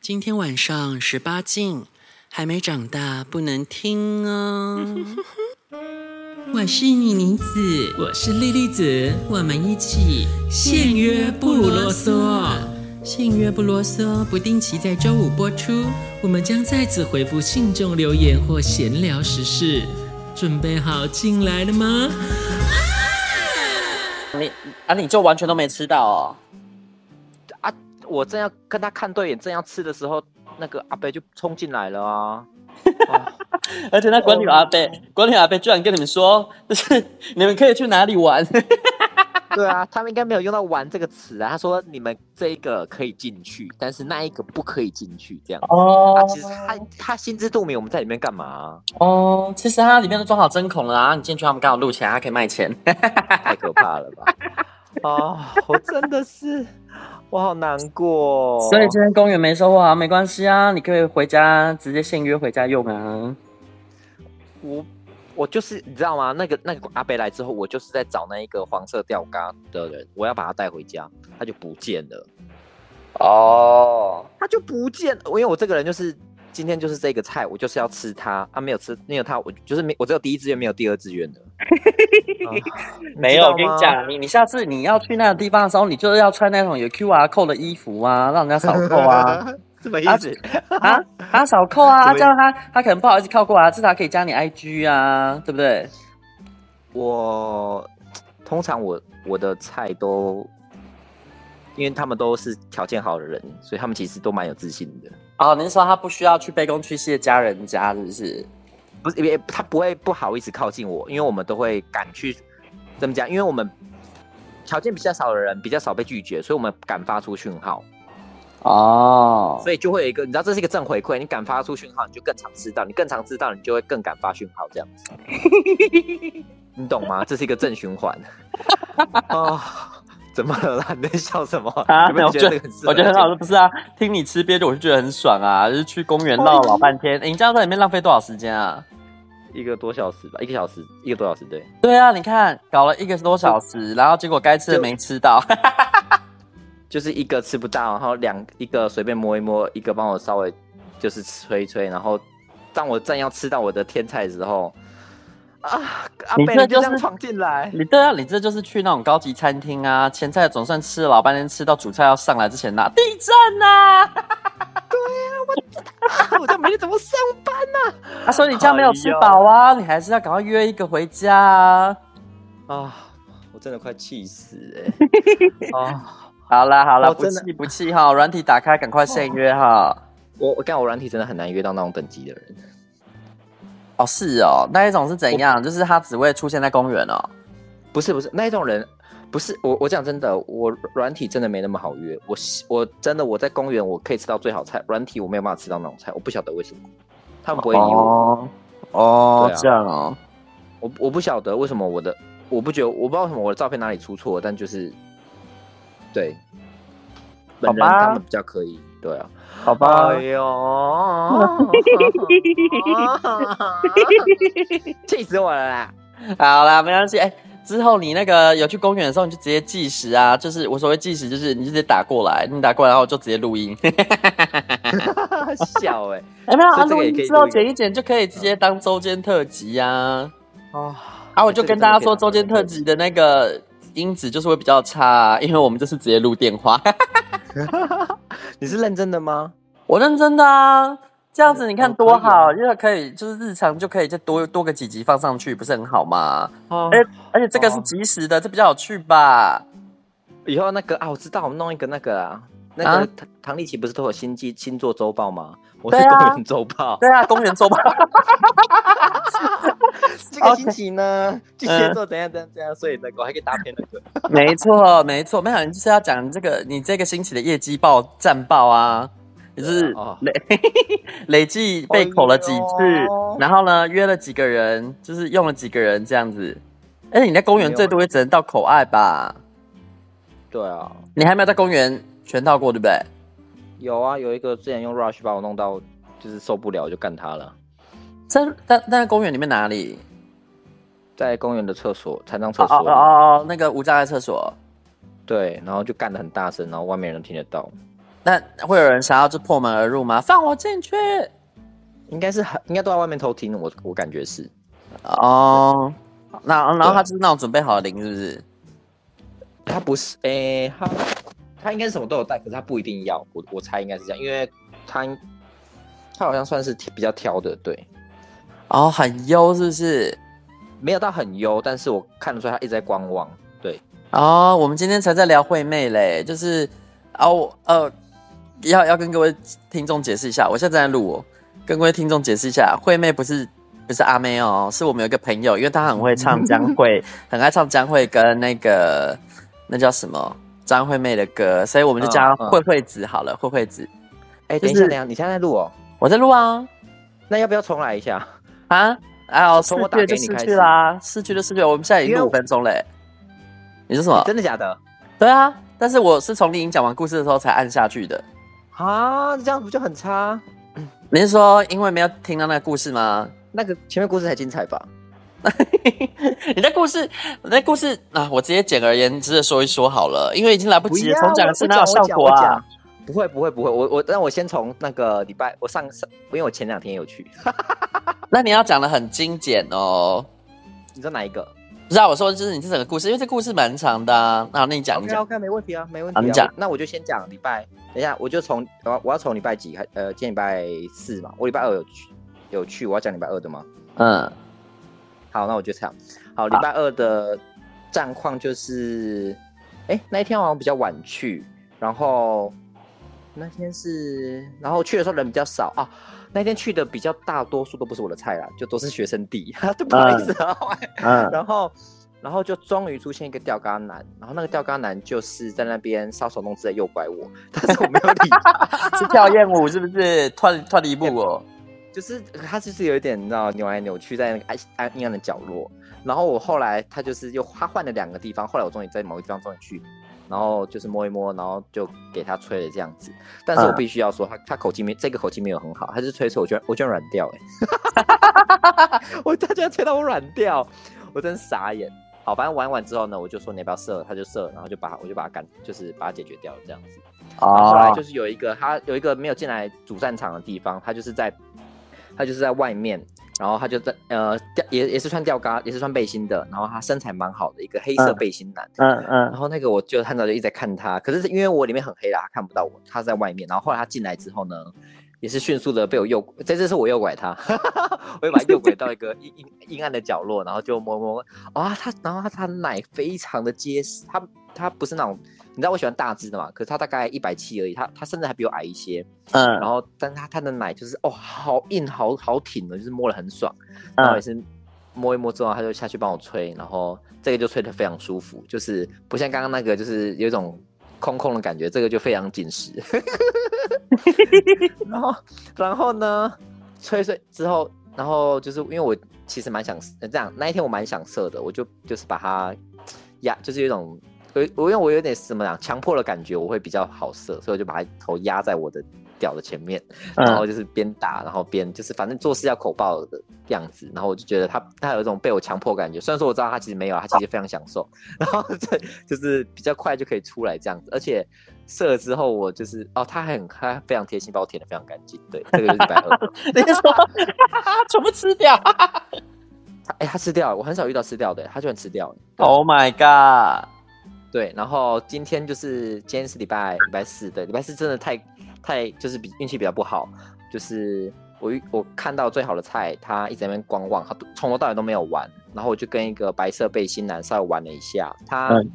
今天晚上十八禁，还没长大不能听哦。我是妮妮子，我是莉莉子，我们一起限约不啰嗦，限约不啰嗦，不定期在周五播出。我们将在此回复信众留言或闲聊时事。准备好进来了吗？你啊，你就完全都没吃到哦。啊！我正要跟他看对眼，正要吃的时候，那个阿贝就冲进来了啊！啊而且那管理阿伯，哦、管理阿贝居然跟你们说，就是你们可以去哪里玩。对啊，他们应该没有用到“玩”这个词啊。他说你们这一个可以进去，但是那一个不可以进去，这样哦。啊、其实他他心知肚明我们在里面干嘛、啊、哦。其实他里面都装好针孔了啊，你进去他们刚好录起来，他可以卖钱，太可怕了吧？啊、哦，我真的是我好难过。所以今天公园没收获啊，没关系啊，你可以回家直接现约回家用啊。我。我就是你知道吗？那个那个阿伯来之后，我就是在找那一个黄色吊嘎的人，我要把他带回家，他就不见了。哦，他就不见了，因为我这个人就是今天就是这个菜，我就是要吃它。他、啊、没有吃，没有他，我就是没，我只有第一志愿，没有第二志愿的。啊、没有，我跟你讲，你你下次你要去那个地方的时候，你就是要穿那种有 QR code 的衣服啊，让人家扫扣啊。什么意思啊？他扫扣啊，这样他他可能不好意思靠过来，至少可以加你 IG 啊，对不对？我通常我我的菜都，因为他们都是条件好的人，所以他们其实都蛮有自信的。哦，您说他不需要去卑躬屈膝的加人家，是不是？不是，因为他不会不好意思靠近我，因为我们都会敢去怎么讲，因为我们条件比较少的人比较少被拒绝，所以我们敢发出讯号。哦，oh. 所以就会有一个，你知道这是一个正回馈，你敢发出讯号，你就更常知道，你更常知道，你就会更敢发讯号，这样子，你懂吗？这是一个正循环。啊，oh, 怎么了？你在笑什么？啊，有没有觉得很？我觉得很好吃，不是啊？听你吃憋着，我就觉得很爽啊！就是去公园绕了老半天，欸、你这样在里面浪费多少时间啊？一个多小时吧，一个小时，一个多小时，对。对啊，你看，搞了一个多小时，然后结果该吃的没吃到。就是一个吃不到，然后两一个随便摸一摸，一个帮我稍微就是吹一吹，然后当我正要吃到我的天菜的时候，啊，阿伯就这样闯进来。你对啊，你这就是去那种高级餐厅啊，前菜总算吃了老半天，吃到主菜要上来之前那地震呐、啊！对、啊，我我就没怎么上班呐、啊。他说、啊、你这样没有吃饱啊，你还是要赶快约一个回家啊！啊，我真的快气死哎、欸！啊。好了好了，不气不气哈，软体打开，赶快现约哈。我我干我软体真的很难约到那种等级的人。哦，是哦，那一种是怎样？就是他只会出现在公园哦。不是不是，那一种人不是我我讲真的，我软体真的没那么好约。我我真的我在公园我可以吃到最好菜，软体我没有办法吃到那种菜，我不晓得为什么，他们不会理我。哦，哦啊、这样哦。我我不晓得为什么我的，我不觉得我不知道为什么我的照片哪里出错，但就是。对，本人他们比较可以，对啊，好吧，哎呦，气死我了啦！好啦，没关系，哎，之后你那个有去公园的时候，你就直接计时啊，就是我所谓计时，就是你就直接打过来，你打过来，然后我就直接录音，笑 哎，有没有啊？录音之后剪一剪就可以直接当周间特辑呀，啊，啊，我就跟大家说周间特辑的那个。音质就是会比较差，啊，因为我们这是直接录电话。你是认真的吗？我认真的啊，这样子你看多好，因为可以就是日常就可以再多多个几集放上去，不是很好吗？哦，而且而且这个是即时的，哦，这比较有趣吧？以后那个啊，我知道，我们弄一个那个啊，那个唐唐立奇不是都有星际星座周报吗？我是公园周报，对啊，公园周报。这个星期呢，巨蟹座怎样怎样怎样，所以那个我还可以搭配那个。没错，没错，没想到就是要讲这个，你这个星期的业绩报战报啊，也就是累 累计被口了几次，然后呢约了几个人，就是用了几个人这样子。哎，你在公园最多也只能到口爱吧？对啊，你还没有在公园全套过，对不对？有啊，有一个之前用 Rush 把我弄到就是受不了，就干他了。在在在公园里面哪里？在公园的厕所，残障厕所。哦哦哦，那个无障碍厕所。对，然后就干得很大声，然后外面人听得到。那会有人想要就破门而入吗？放我进去？应该是很应该都在外面偷听，我我感觉是。哦，那然后他就是那种准备好的铃，是不是？他不是，哎、欸，他他应该什么都有带，可是他不一定要。我我猜应该是这样，因为他他好像算是比较挑的，对。哦，很优是不是？没有到很优，但是我看得出来他一直在观望。对。哦，我们今天才在聊惠妹嘞，就是哦呃，要要跟各位听众解释一下，我现在在录哦，跟各位听众解释一下，惠妹不是不是阿妹哦，是我们有一个朋友，因为他很会唱江蕙，很爱唱江蕙跟那个那叫什么张惠妹的歌，所以我们就叫惠惠子好了，惠惠子。哎、欸，等一下，等一下，你现在在录哦？我在录啊，那要不要重来一下啊？哎呦，从我打给你开始啦，失去就失去，我们现在已经录五分钟嘞。你说什么？真的假的？对啊，但是我是从丽颖讲完故事的时候才按下去的。啊，这样不就很差？你是说因为没有听到那个故事吗？那个前面故事才精彩吧？你的故事，你的故事啊，我直接简而言之的说一说好了，因为已经来不及了。重讲的是哪有效果啊？不会不会不会，我我那我先从那个礼拜，我上上，因为我前两天有去。那你要讲的很精简哦。你说哪一个？不知道，我说就是你这整个故事，因为这故事蛮长的啊。那你讲，你讲，OK，OK，没问题啊，没问题啊。你讲，那我就先讲礼拜。等一下，我就从我我要从礼拜几开？呃，今天礼拜四嘛，我礼拜二有去，有去。我要讲礼拜二的吗？嗯。好，那我就这样。好，礼拜二的战况就是，哎、欸，那一天好像比较晚去，然后那天是，然后去的时候人比较少啊。那天去的比较大多数都不是我的菜啦，就都是学生弟，对，不好意思啊。嗯。然后，然后就终于出现一个吊嘎男，然后那个吊嘎男就是在那边搔首弄姿的诱拐我，但是我没有理他。是跳艳舞是不是？脱脱一步哦。就是他就是有一点你知道扭来扭去在那个暗暗阴暗的角落，然后我后来他就是又他换了两个地方，后来我终于在某个地方终于去。然后就是摸一摸，然后就给他吹了这样子。但是我必须要说，他他口气没这个口气没有很好，他是吹吹，我居然我居然软掉哎！我他居然吹到我软掉，我真傻眼。好，反正玩完之后呢，我就说你要不要射，他就射，然后就把我就把他赶，就是把他解决掉了这样子。然后后来就是有一个他有一个没有进来主战场的地方，他就是在他就是在外面。然后他就在呃吊也也是穿吊嘎，也是穿背心的，然后他身材蛮好的一个黑色背心男，嗯嗯，嗯，然后那个我就看到就一直在看他，可是因为我里面很黑啦，他看不到我，他在外面。然后后来他进来之后呢，也是迅速的被我诱，这次是我诱拐他，我又把他诱拐到一个 阴阴阴暗的角落，然后就摸摸，啊、哦、他，然后他他奶非常的结实，他他不是那种。你知道我喜欢大只的嘛？可是他大概一百七而已，他他甚至还比我矮一些。嗯，然后，但是他他的奶就是哦，好硬，好好挺的，就是摸了很爽。然后也是摸一摸之后，他就下去帮我吹，然后这个就吹得非常舒服，就是不像刚刚那个，就是有一种空空的感觉，这个就非常紧实。然后，然后呢，吹吹之后，然后就是因为我其实蛮想这样，那一天我蛮想射的，我就就是把它压，就是有一种。我我因为我有点什么样强迫的感觉，我会比较好射，所以我就把他头压在我的屌的前面，然后就是边打，然后边就是反正做事要口爆的样子，然后我就觉得他他有一种被我强迫感觉，虽然说我知道他其实没有，他其实非常享受，然后这就是比较快就可以出来这样子，而且射了之后我就是哦，他还很他非常贴心，把我舔的非常干净，对，这个就是一百二，你说全部吃掉，他哎他吃掉，我很少遇到吃掉的，他居然吃掉，Oh my god！对，然后今天就是今天是礼拜礼拜四，对，礼拜四真的太太就是比运气比较不好，就是我我看到最好的菜，他一直在那边观望，他从头到尾都没有玩，然后我就跟一个白色背心男稍微玩了一下，他、嗯、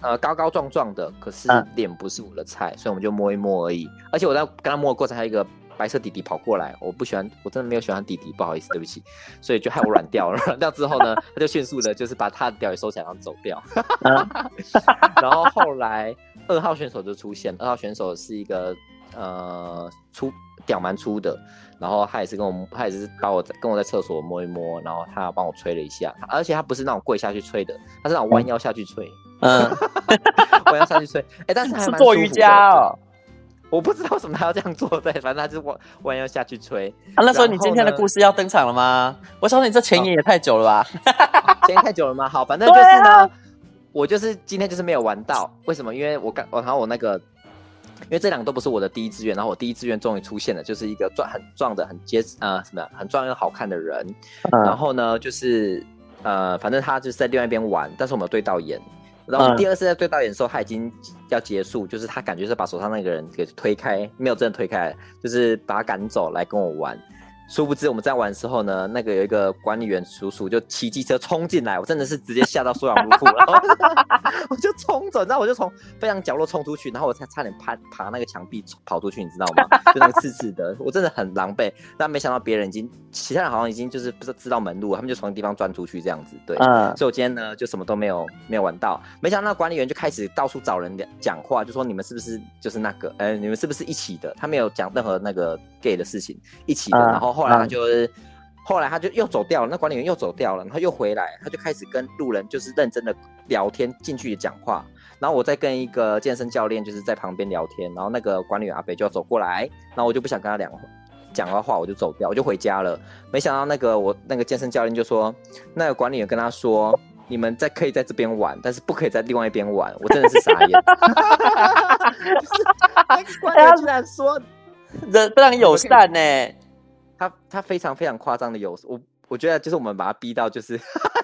呃高高壮壮的，可是脸不是我的菜，所以我们就摸一摸而已，而且我在跟他摸的过程还有一个。白色弟弟跑过来，我不喜欢，我真的没有喜欢弟弟，不好意思，对不起，所以就害我软掉了。软掉之后呢，他就迅速的，就是把他的屌也收起来，然后走掉。然后后来二号选手就出现，二号选手是一个呃粗屌蛮粗的，然后他也是跟我，他也是把我跟我在厕所摸一摸，然后他帮我吹了一下，而且他不是那种跪下去吹的，他是那种弯腰下去吹，嗯，弯腰下去吹，哎、欸，但是还是做瑜伽哦。我不知道为什么他要这样做，对，反正他就是弯弯腰下去吹。啊，那时候你今天的故事要登场了吗？我想你这前言也太久了吧？前言太久了吗？好，反正 就是呢，啊、我就是今天就是没有玩到。为什么？因为我刚，然后我那个因为这两个都不是我的第一志愿，然后我第一志愿终于出现了，就是一个壮很壮的很结实呃什么很壮又好看的人，嗯、然后呢就是呃反正他就是在另外一边玩，但是我们有对到眼，然后第二次在对导演的时候他已经要结束，就是他感觉是把手上那个人给推开，没有真的推开，就是把他赶走来跟我玩。殊不知我们在玩的时候呢，那个有一个管理员叔叔就骑机车冲进来，我真的是直接吓到缩阳如父了，我就冲走，然后我就从非常角落冲出去，然后我才差点爬爬那个墙壁跑出去，你知道吗？就那个刺刺的，我真的很狼狈。但没想到别人已经，其他人好像已经就是不是知道门路，他们就从地方钻出去这样子。对，嗯、所以我今天呢就什么都没有没有玩到。没想到管理员就开始到处找人讲话，就说你们是不是就是那个，呃，你们是不是一起的？他没有讲任何那个 gay 的事情，一起的，嗯、然后。后来他就是，嗯、后来他就又走掉了，那管理员又走掉了，然后又回来，他就开始跟路人就是认真的聊天，近距离讲话。然后我在跟一个健身教练就是在旁边聊天，然后那个管理员阿北就要走过来，然后我就不想跟他讲讲的话，我就走掉，我就回家了。没想到那个我那个健身教练就说，那个管理员跟他说，你们在可以在这边玩，但是不可以在另外一边玩。我真的是傻眼，那个管理员居然说人非常友善呢。他他非常非常夸张的有我我觉得就是我们把他逼到就是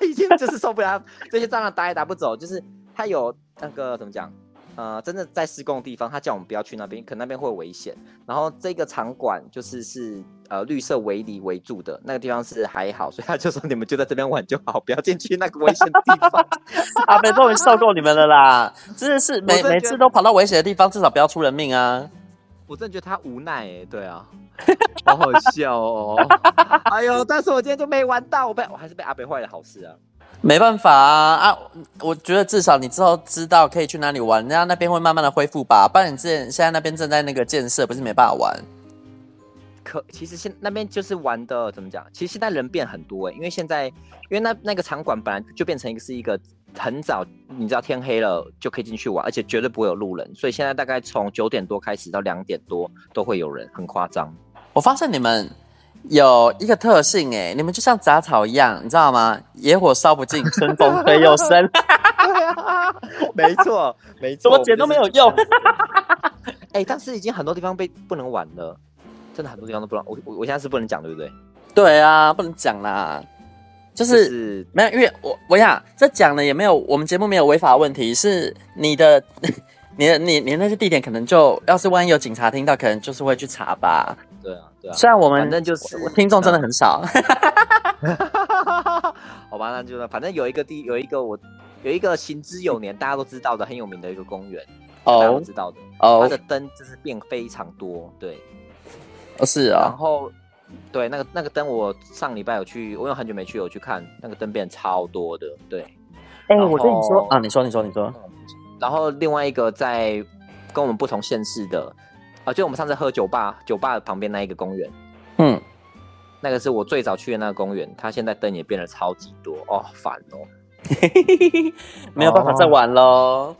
已经就是受不了这些蟑螂打也打不走，就是他有那个怎么讲呃，真的在施工的地方，他叫我们不要去那边，可能那边会危险。然后这个场馆就是是呃绿色围篱围住的那个地方是还好，所以他就说你们就在这边玩就好，不要进去那个危险的地方。阿北终于受够你们了啦！真的是每每次都跑到危险的地方，至少不要出人命啊！我真的觉得他无奈哎、欸，对啊。好好笑哦！哎呦，但是我今天就没玩到，我被我还是被阿北坏了好事啊！没办法啊啊！我觉得至少你之后知道可以去哪里玩，人家那边会慢慢的恢复吧。不然你之前现在那边正在那个建设，不是没办法玩？可其实现那边就是玩的怎么讲？其实现在人变很多哎、欸，因为现在因为那那个场馆本来就变成一个是一个很早，你知道天黑了就可以进去玩，而且绝对不会有路人，所以现在大概从九点多开始到两点多都会有人，很夸张。我发现你们有一个特性哎，你们就像杂草一样，你知道吗？野火烧不尽，春风吹又生。对啊，没错，没错，怎么剪都没有用。哎、欸，但是已经很多地方被不能玩了，真的很多地方都不能。我我我现在是不能讲，对不对？对啊，不能讲啦。就是，就是没有，因为我我想这讲了也没有，我们节目没有违法问题，是你的。你的你你那些地点可能就要是万一有警察听到，可能就是会去查吧。对啊，对啊。虽然我们反正就是听众真的很少。好吧，那就反正有一个地有一个我有一个行之有年大家都知道的很有名的一个公园，哦，大家都知道的。哦。它的灯就是变非常多，对。哦，是啊。然后，对那个那个灯，我上礼拜有去，我有很久没去，有去看那个灯变超多的，对。哎、欸，我跟你说啊，你说你说你说。然后另外一个在跟我们不同县市的啊，就我们上次喝酒吧酒吧旁边那一个公园，嗯，那个是我最早去的那个公园，它现在灯也变得超级多哦，烦哦，没有办法再玩喽、哦。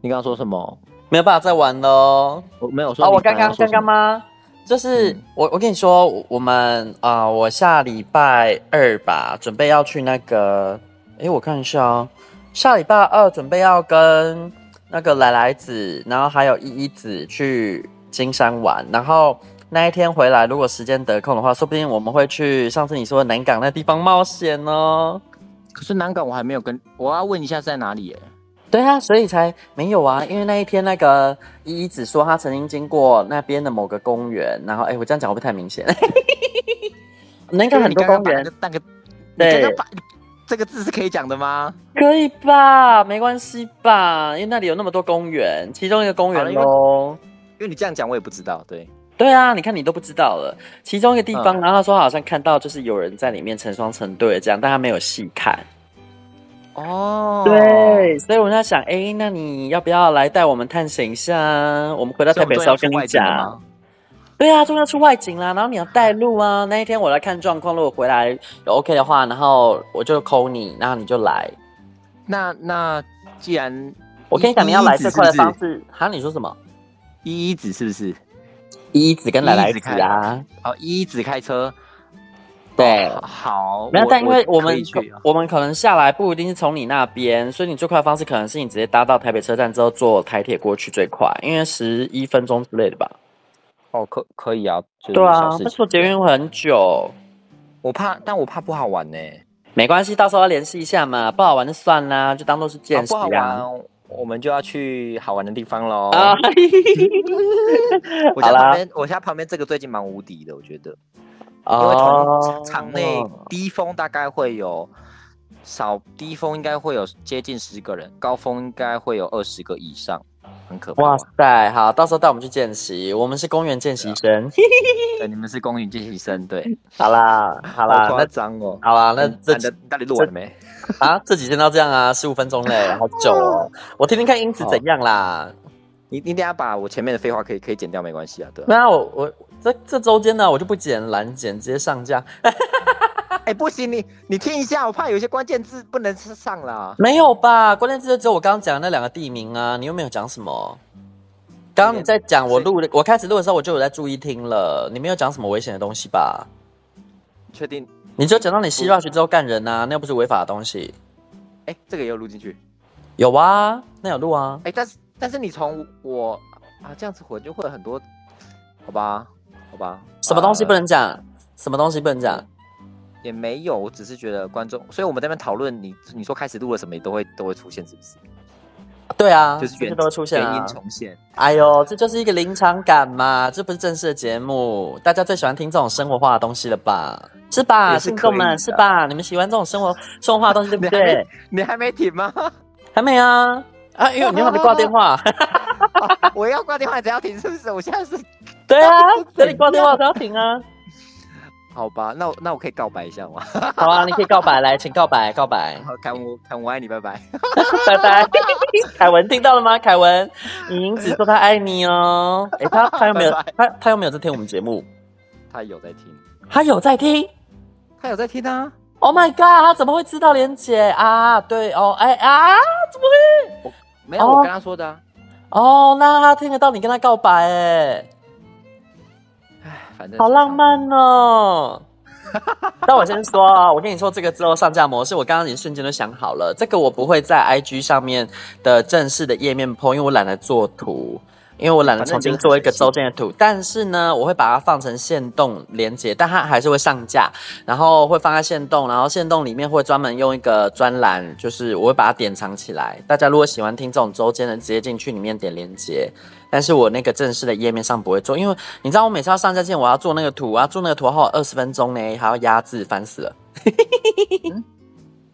你刚刚说什么？没有办法再玩喽？我没有说。哦，我刚刚刚刚吗？就是、嗯、我我跟你说，我们啊、呃，我下礼拜二吧，准备要去那个，哎，我看一下哦。下礼拜二准备要跟那个来来子，然后还有依依子去金山玩，然后那一天回来，如果时间得空的话，说不定我们会去上次你说的南港那地方冒险哦。可是南港我还没有跟，我要问一下在哪里耶？对啊，所以才没有啊，因为那一天那个依依子说她曾经经过那边的某个公园，然后哎，我这样讲会不会太明显？南港很多公园，那个对。这个字是可以讲的吗？可以吧，没关系吧，因为那里有那么多公园，其中一个公园哦。因为你这样讲，我也不知道。对，对啊，你看你都不知道了，其中一个地方，嗯、然后他说好像看到就是有人在里面成双成对这样，但他没有细看。哦，对，所以我在想，哎，那你要不要来带我们探险一下？我们回到台北的时候跟你讲。对啊，终于要出外景啦，然后你要带路啊。那一天我来看状况，如果回来有 OK 的话，然后我就 call 你，然后你就来。那那既然我跟你讲，你要来这块的方式，哈，你说什么？依依子是不是？依依子跟来来子啊？哦，依依子开车。对，哦、好，没有，但因为我们我，我，们可能下来不一定是从你那边，所以你最快的方式可能是你直接搭到台北车站之后坐台铁过去最快，因为十一分钟之类的吧。哦，可可以啊，就是、对啊，但坐捷运会很久，我怕，但我怕不好玩呢。没关系，到时候要联系一下嘛，不好玩就算啦，就当做是见识啊。不好玩，我们就要去好玩的地方喽。啊 我家旁边，我家旁边这个最近蛮无敌的，我觉得。因为场场内低峰大概会有少，低峰应该会有接近十个人，高峰应该会有二十个以上。很可怕！哇塞，好，到时候带我们去见习，我们是公园见习生。对，你们是公园见习生，对。好啦，好啦，好夸张哦。好啦，那这你到底录完了没？啊，这几天都这样啊，十五分钟嘞，好久哦。我听听看音质怎样啦。你你等下把我前面的废话可以可以剪掉，没关系啊，对。没有，我我这这周间呢，我就不剪了，你剪直接上架。哎，不行，你你听一下，我怕有些关键字不能上啦。没有吧？关键字就只有我刚刚讲的那两个地名啊，你又没有讲什么。刚刚你在讲我录的，我开始录的时候我就有在注意听了，你没有讲什么危险的东西吧？确定？你就讲到你吸 rush 之后干人啊，那又不是违法的东西。哎，这个也有录进去？有啊，那有录啊。哎，但是但是你从我啊这样子混就会有很多，好吧，好吧。什么东西不能讲？呃、什么东西不能讲？也没有，我只是觉得观众，所以我们在那边讨论，你你说开始录了什么，也都会都会出现，是不是？对啊，就是原都会出现、啊、原因重现。哎呦，这就是一个临场感嘛，这不是正式的节目，大家最喜欢听这种生活化的东西了吧？是吧，听众们是吧？你们喜欢这种生活生活化的东西对不对？你还，没停吗？还没啊？啊，因为你还没挂电话。哦、我要挂电话，只要停是不是？我现在是。对啊，等你挂电话，才要停啊。好吧，那我那我可以告白一下吗？好啊，你可以告白，来，请告白，告白。好，凯文，凯文，我爱你，拜拜，拜拜。凯文听到了吗？凯文，你英子说他爱你哦。哎、欸，他他有没有？拜拜他他有没有在听我们节目？他有在听，他有在听，他有在听啊！Oh my god，他怎么会知道连姐啊？对哦，哎、欸、啊，怎么会？我没有，我跟他说的、啊。哦，哦，那他听得到你跟他告白哎。好浪漫哦！那我先说啊，我跟你说这个之后上架模式，我刚刚已经瞬间都想好了。这个我不会在 IG 上面的正式的页面 po，因为我懒得做图，因为我懒得重新做一个周边的图。但是呢，我会把它放成线动连接，但它还是会上架，然后会放在线动，然后线动里面会专门用一个专栏，就是我会把它典藏起来。大家如果喜欢听这种周间的，直接进去里面点连结。但是我那个正式的页面上不会做，因为你知道我每次要上架前，我要做那个图，我要做那个图，还有二十分钟呢，还要压制，烦死了。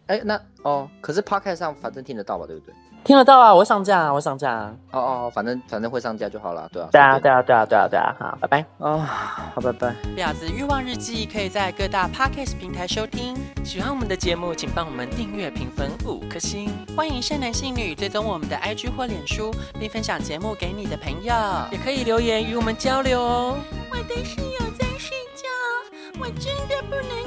哎、嗯，那哦，可是 Podcast 上反正听得到吧，对不对？听得到啊，我会上架啊，我会上架啊。哦哦，反正反正会上架就好了，对啊。对啊，对啊，对啊，对啊，对啊，好，拜拜。哦，好，拜拜。婊子欲望日记可以在各大 Podcast 平台收听。喜欢我们的节目，请帮我们订阅、评分五颗星。欢迎善男信女追踪我们的 IG 或脸书，并分享节目给你的朋友，也可以留言与我们交流哦。我的室友在睡觉，我真的不能。